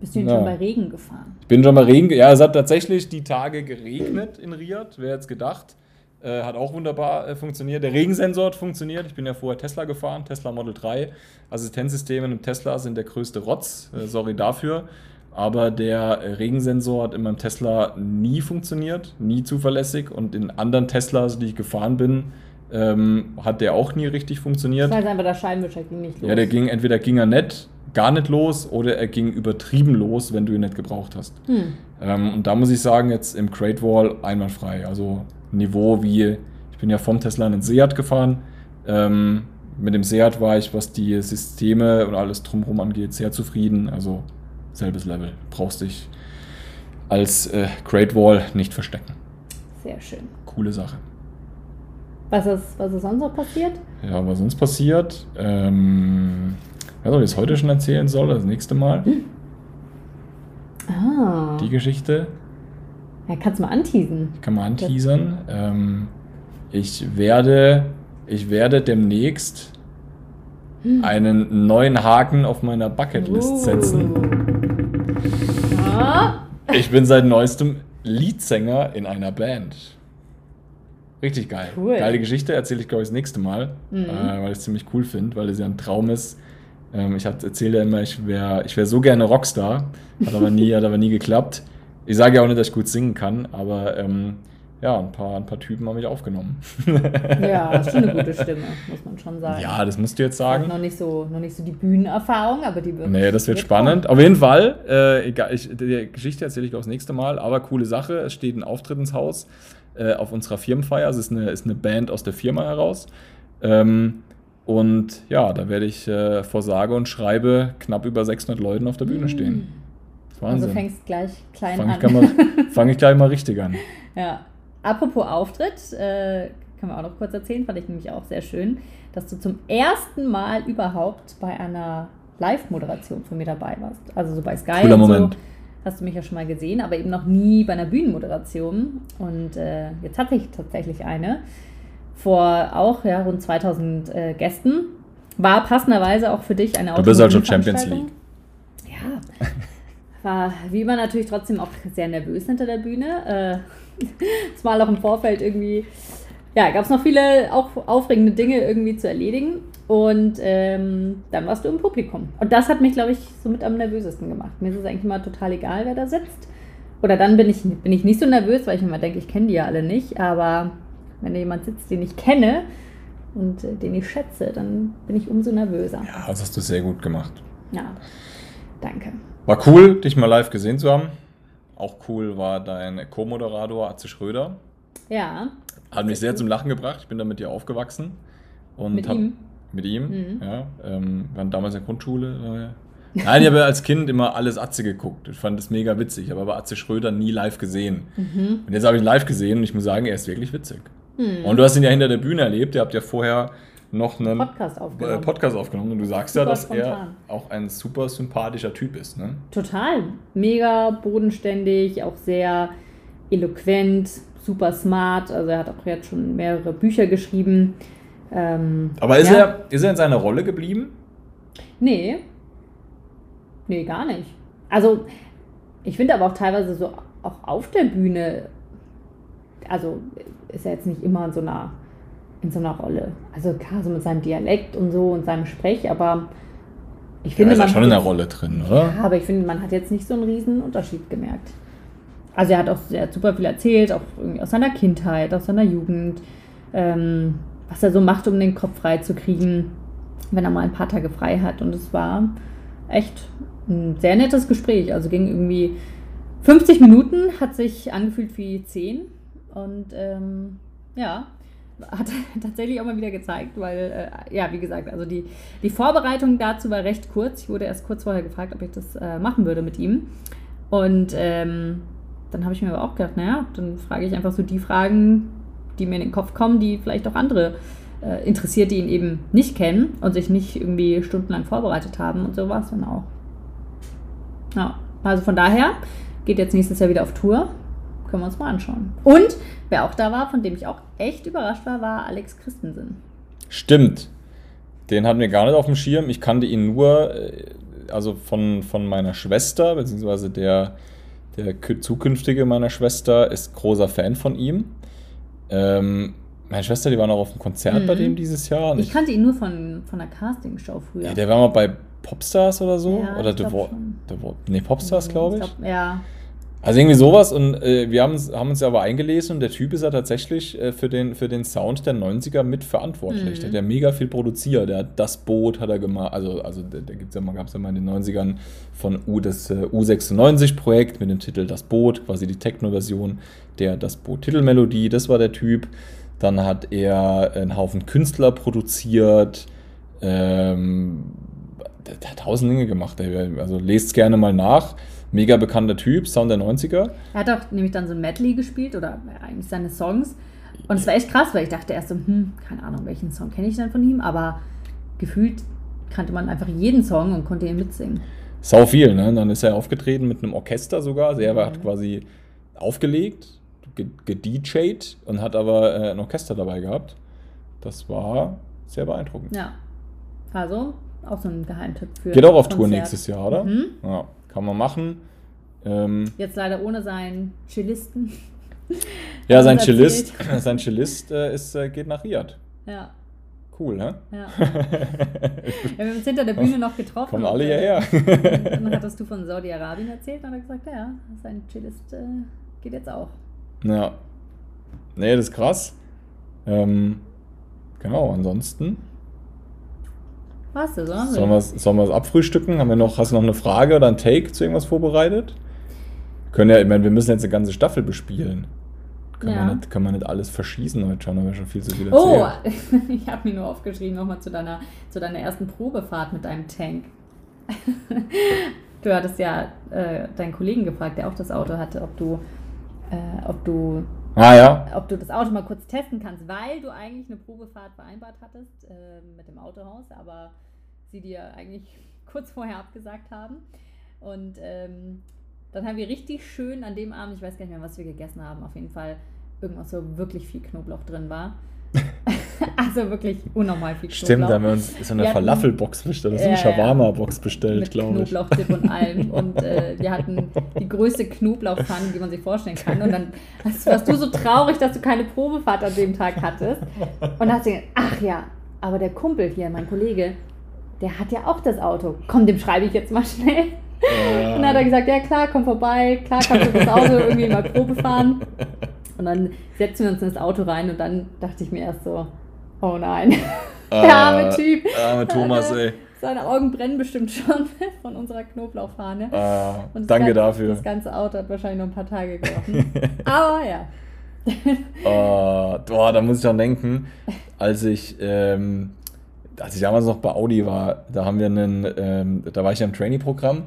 Bist du denn ja. schon bei Regen gefahren? Ich bin schon bei Regen, ja, es hat tatsächlich die Tage geregnet in Riyadh, wer es gedacht. Äh, hat auch wunderbar äh, funktioniert. Der Regensensor hat funktioniert. Ich bin ja vorher Tesla gefahren, Tesla Model 3. Assistenzsysteme im Tesla sind der größte Rotz. Äh, sorry dafür. Aber der Regensensor hat in meinem Tesla nie funktioniert, nie zuverlässig. Und in anderen Teslas, die ich gefahren bin, ähm, hat der auch nie richtig funktioniert. Das heißt einfach, der Scheibenwischer ging nicht los. Ja, der ging, entweder ging er nicht, gar nicht los, oder er ging übertrieben los, wenn du ihn nicht gebraucht hast. Hm. Ähm, und da muss ich sagen, jetzt im Crate Wall einwandfrei. Also Niveau wie, ich bin ja vom Tesla in den Seat gefahren. Ähm, mit dem Seat war ich, was die Systeme und alles drumherum angeht, sehr zufrieden. Also selbes Level. Brauchst dich als äh, Great Wall nicht verstecken. Sehr schön. Coole Sache. Was ist, was ist sonst noch passiert? Ja, was sonst passiert? Ähm, ich weiß nicht, ob ich es heute schon erzählen soll, das nächste Mal. Hm. Ah. Die Geschichte. Ja, kannst du mal anteasen. Ich kann mal anteasern. Ähm, ich werde, ich werde demnächst hm. einen neuen Haken auf meiner Bucketlist setzen. Ich bin seit neuestem Leadsänger in einer Band. Richtig geil. Cool. Geile Geschichte, erzähle ich, glaube ich, das nächste Mal, mhm. äh, weil ich es ziemlich cool finde, weil es ja ein Traum ist. Ähm, ich erzähle ja immer, ich wäre ich wär so gerne Rockstar, hat aber nie, [LAUGHS] hat aber nie geklappt. Ich sage ja auch nicht, dass ich gut singen kann, aber ähm, ja, ein paar, ein paar Typen haben mich aufgenommen. [LAUGHS] ja, hast schon eine gute [LAUGHS] Stimme, muss man schon sagen. Ja, das musst du jetzt sagen. Noch nicht so, noch nicht so die Bühnenerfahrung, aber die wird. Nee, das wird spannend. Kommen. Auf jeden Fall, äh, egal, ich, die Geschichte erzähle ich auch das nächste Mal, aber coole Sache. Es steht ein Auftritt ins Haus äh, auf unserer Firmenfeier. Es ist eine, ist eine Band aus der Firma heraus. Ähm, und ja, da werde ich äh, vor sage und schreibe knapp über 600 Leuten auf der Bühne stehen. Mm. Wahnsinn. Also fängst gleich klein fang an. [LAUGHS] Fange ich gleich mal richtig an. Ja. Apropos Auftritt, äh, kann man auch noch kurz erzählen, fand ich nämlich auch sehr schön, dass du zum ersten Mal überhaupt bei einer Live-Moderation von mir dabei warst. Also so bei Sky. Cooler Moment. So hast du mich ja schon mal gesehen, aber eben noch nie bei einer Bühnenmoderation. Und äh, jetzt hatte ich tatsächlich eine vor auch ja, rund 2000 äh, Gästen. War passenderweise auch für dich eine Du bist halt schon Champions League. Ja. War wie immer natürlich trotzdem auch sehr nervös hinter der Bühne. Äh, [LAUGHS] Zumal auch im Vorfeld irgendwie, ja, gab es noch viele auch aufregende Dinge irgendwie zu erledigen. Und ähm, dann warst du im Publikum. Und das hat mich, glaube ich, so mit am nervösesten gemacht. Mir ist es eigentlich immer total egal, wer da sitzt. Oder dann bin ich, bin ich nicht so nervös, weil ich immer denke, ich kenne die ja alle nicht. Aber wenn da jemand sitzt, den ich kenne und äh, den ich schätze, dann bin ich umso nervöser. Ja, das hast du sehr gut gemacht. Ja, danke. War cool, dich mal live gesehen zu haben. Auch cool war dein Co-Moderator Atze Schröder. Ja. Hat mich sehr zum Lachen gebracht. Ich bin da mit dir aufgewachsen. Und mit hab, ihm? Mit ihm, mhm. ja. Ähm, waren damals in der Grundschule. Nein, ich habe als Kind immer alles Atze geguckt. Ich fand das mega witzig. Ich habe aber Atze Schröder nie live gesehen. Mhm. Und jetzt habe ich ihn live gesehen und ich muss sagen, er ist wirklich witzig. Mhm. Und du hast ihn ja hinter der Bühne erlebt. Ihr habt ja vorher noch einen Podcast aufgenommen. Äh, Podcast aufgenommen. Und du sagst super ja, dass spontan. er auch ein super sympathischer Typ ist. Ne? Total. Mega bodenständig, auch sehr eloquent, super smart. Also er hat auch jetzt schon mehrere Bücher geschrieben. Ähm, Aber ist, ja. er, ist er in seiner Rolle geblieben? Nee. Nee, gar nicht. Also, ich finde aber auch teilweise so, auch auf der Bühne, also ist er jetzt nicht immer in so einer, in so einer Rolle. Also klar, so mit seinem Dialekt und so und seinem Sprech, aber ich finde. Ja, ist er schon in der Rolle drin, oder? Ja, aber ich finde, man hat jetzt nicht so einen riesen Unterschied gemerkt. Also er hat auch er hat super viel erzählt, auch aus seiner Kindheit, aus seiner Jugend. Ähm, was er so macht, um den Kopf frei zu kriegen, wenn er mal ein paar Tage frei hat. Und es war echt ein sehr nettes Gespräch. Also ging irgendwie 50 Minuten, hat sich angefühlt wie 10. Und ähm, ja, hat [LAUGHS] tatsächlich auch mal wieder gezeigt, weil, äh, ja, wie gesagt, also die, die Vorbereitung dazu war recht kurz. Ich wurde erst kurz vorher gefragt, ob ich das äh, machen würde mit ihm. Und ähm, dann habe ich mir aber auch gedacht, naja, dann frage ich einfach so die Fragen, die mir in den Kopf kommen, die vielleicht auch andere äh, interessiert, die ihn eben nicht kennen und sich nicht irgendwie stundenlang vorbereitet haben und so war es dann auch. Ja, also von daher geht jetzt nächstes Jahr wieder auf Tour. Können wir uns mal anschauen. Und wer auch da war, von dem ich auch echt überrascht war, war Alex Christensen. Stimmt. Den hatten wir gar nicht auf dem Schirm. Ich kannte ihn nur, äh, also von, von meiner Schwester, beziehungsweise der, der zukünftige meiner Schwester ist großer Fan von ihm. Ähm, meine Schwester, die war noch auf einem Konzert mhm. bei dem dieses Jahr. ich, ich kannte ihn nur von, von einer Castingshow früher. Ja, der war mal bei Popstars oder so. Ja, oder The, Wo nee, Popstars, glaube ich. ich glaub, ja. Also irgendwie sowas und äh, wir haben, uns ja aber eingelesen und der Typ ist ja tatsächlich äh, für, den, für den Sound der 90er mitverantwortlich. Mhm. Der hat ja mega viel produziert. Der hat das Boot hat er gemacht, also, also da, gibt's ja mal, gab es ja mal in den 90ern von U das äh, U96-Projekt mit dem Titel Das Boot, quasi die Techno-Version der Das Boot-Titelmelodie, das war der Typ. Dann hat er einen Haufen Künstler produziert, Ähm, der, der, hat tausend Dinge gemacht. Also lest gerne mal nach. Mega bekannter Typ, Sound der 90er. Er hat auch nämlich dann so ein Medley gespielt oder eigentlich seine Songs. Und es war echt krass, weil ich dachte erst so, hm, keine Ahnung, welchen Song kenne ich denn von ihm, aber gefühlt kannte man einfach jeden Song und konnte ihn mitsingen. Sau viel, ne? Dann ist er aufgetreten mit einem Orchester sogar. Also er mhm. hat quasi aufgelegt, gedjed und hat aber äh, ein Orchester dabei gehabt. Das war sehr beeindruckend. Ja. Also auch so ein Geheimtipp für. Geht auch auf Konzert. Tour nächstes Jahr, oder? Mhm. Ja, kann man machen. Ähm, Jetzt leider ohne seinen Cellisten. ja, sein Cellist, [LAUGHS] sein Cellist äh, ist, äh, geht nach Riyadh. Ja. Cool, ne? Ja. ja. [LAUGHS] wir haben uns hinter der Bühne noch getroffen. Kommen alle hierher. [LAUGHS] Und dann hattest du von Saudi-Arabien erzählt und hat er gesagt, ja, sein Cellist äh, geht jetzt auch. Ja. Nee, das ist krass. Ähm, genau, ansonsten. Was sollen wir Sollen wir es abfrühstücken? Haben wir noch, hast du noch eine Frage oder ein Take zu irgendwas vorbereitet? Können ja, ich meine, wir müssen jetzt eine ganze Staffel bespielen. Kann, ja. man, nicht, kann man nicht alles verschießen heute schon, haben wir schon viel zu viel oh, erzählt. Oh, [LAUGHS] ich habe mir nur aufgeschrieben, nochmal zu deiner, zu deiner ersten Probefahrt mit deinem Tank. [LAUGHS] du hattest ja äh, deinen Kollegen gefragt, der auch das Auto hatte, ob du, äh, ob du Ah, ja. Ob du das Auto mal kurz testen kannst, weil du eigentlich eine Probefahrt vereinbart hattest äh, mit dem Autohaus, aber sie dir eigentlich [LAUGHS] kurz vorher abgesagt haben. Und ähm, dann haben wir richtig schön an dem Abend, ich weiß gar nicht mehr, was wir gegessen haben, auf jeden Fall irgendwas, wo wirklich viel Knoblauch drin war. [LAUGHS] [LAUGHS] also wirklich unnormal viel Knoblauch. Stimmt, da haben wir uns so eine Falafelbox bestellt, so eine Shawarma-Box bestellt, glaube ich. Knoblauchdip und allem. [LAUGHS] Und äh, wir hatten die größte Knoblauchpfanne, die man sich vorstellen kann. Und dann warst du so traurig, dass du keine Probefahrt an dem Tag hattest. Und dann hast du gedacht, ach ja, aber der Kumpel hier, mein Kollege, der hat ja auch das Auto. Komm, dem schreibe ich jetzt mal schnell. Und dann hat er gesagt, ja klar, komm vorbei, klar kannst du das Auto irgendwie mal Probe fahren. [LAUGHS] Und dann setzen wir uns ins Auto rein und dann dachte ich mir erst so, oh nein, [LAUGHS] ah, der arme Typ. Arme Thomas, ey. Seine Augen brennen bestimmt schon [LAUGHS] von unserer Knoblauchfahne. Ah, danke ganze, dafür. Das ganze Auto hat wahrscheinlich noch ein paar Tage gerochen. [LAUGHS] Aber ja. oh, boah, da muss ich auch denken, als ich, ähm, als ich damals noch bei Audi war, da haben wir einen, ähm, da war ich ja im Trainee-Programm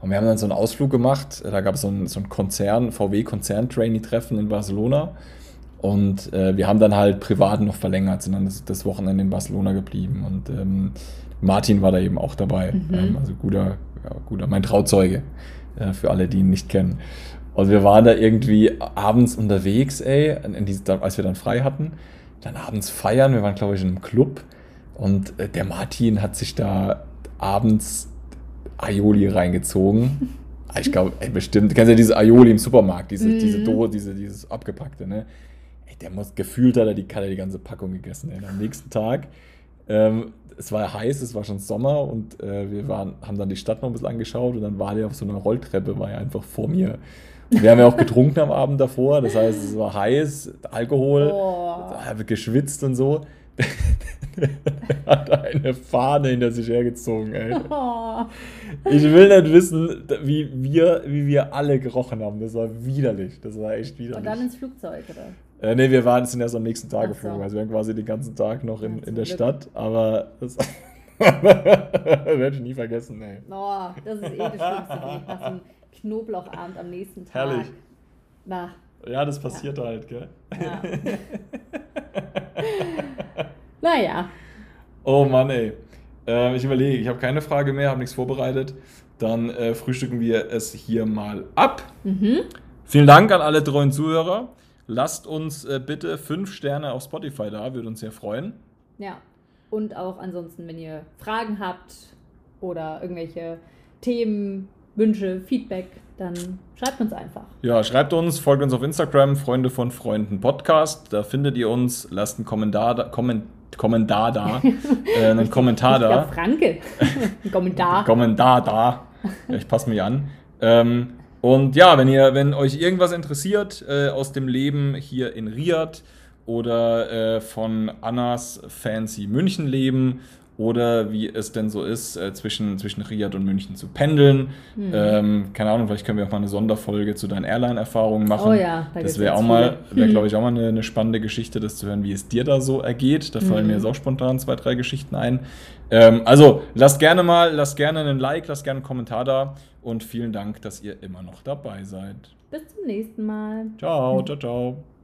und wir haben dann so einen Ausflug gemacht. Da gab es so ein, so ein Konzern, VW-Konzern-Trainee-Treffen in Barcelona. Und äh, wir haben dann halt privat noch verlängert, sind dann das, das Wochenende in Barcelona geblieben. Und ähm, Martin war da eben auch dabei. Mhm. Ähm, also guter, ja, guter, mein Trauzeuge, äh, für alle, die ihn nicht kennen. Und wir waren da irgendwie abends unterwegs, ey, diese, als wir dann frei hatten. Dann abends feiern, wir waren, glaube ich, in einem Club. Und äh, der Martin hat sich da abends Aioli reingezogen. [LAUGHS] Ich glaube, bestimmt. Du kennst ja diese Aioli im Supermarkt, diese, mhm. diese Dose, diese, dieses abgepackte, ne? Der muss gefühlt hat er die, hat er die ganze Packung gegessen. Ey. Am nächsten Tag, ähm, es war heiß, es war schon Sommer und äh, wir waren, haben dann die Stadt noch ein bisschen angeschaut und dann war der auf so einer Rolltreppe, war er einfach vor mir. Und wir haben ja auch getrunken am Abend davor, das heißt, es war heiß, Alkohol, oh. geschwitzt und so. [LAUGHS] hat eine Fahne hinter sich hergezogen, ey. Oh. Ich will nicht wissen, wie wir, wie wir alle gerochen haben. Das war widerlich. Das war echt widerlich. Und dann ins Flugzeug, oder? Äh, ne, wir waren, sind erst am nächsten Tag geflogen. So. Also wir waren quasi den ganzen Tag noch in, in der Glück. Stadt. Aber das [LAUGHS] werde ich nie vergessen, ey. Oh, das ist eh das Schlimmste, nach so einem Knoblauchabend am nächsten Tag. Herrlich. Na. Ja, das passiert ja. halt, gell? Ja. [LAUGHS] naja. Oh Mann, ey. Äh, ich überlege, ich habe keine Frage mehr, habe nichts vorbereitet. Dann äh, frühstücken wir es hier mal ab. Mhm. Vielen Dank an alle treuen Zuhörer. Lasst uns äh, bitte fünf Sterne auf Spotify da, würde uns sehr freuen. Ja, und auch ansonsten, wenn ihr Fragen habt oder irgendwelche Themen, Wünsche, Feedback, dann schreibt uns einfach. Ja, schreibt uns, folgt uns auf Instagram, Freunde von Freunden Podcast. Da findet ihr uns, lasst einen Kommentar da, Komment, Kommentar da, [LAUGHS] äh, einen Kommentar da. Franke. [LAUGHS] Kommentar. Kommentar da. Ich passe mich an. Ähm, und ja, wenn ihr, wenn euch irgendwas interessiert äh, aus dem Leben hier in Riyadh oder äh, von Annas Fancy München Leben oder wie es denn so ist, äh, zwischen, zwischen Riyadh und München zu pendeln. Mhm. Ähm, keine Ahnung, vielleicht können wir auch mal eine Sonderfolge zu deinen Airline-Erfahrungen machen. Oh ja, da Das wäre auch mal, wäre [LAUGHS] glaube ich auch mal eine, eine, spannende Geschichte, das zu hören, wie es dir da so ergeht. Da fallen mhm. mir jetzt auch spontan zwei, drei Geschichten ein. Ähm, also lasst gerne mal, lasst gerne einen Like, lasst gerne einen Kommentar da und vielen Dank, dass ihr immer noch dabei seid. Bis zum nächsten Mal. Ciao, ciao, ciao.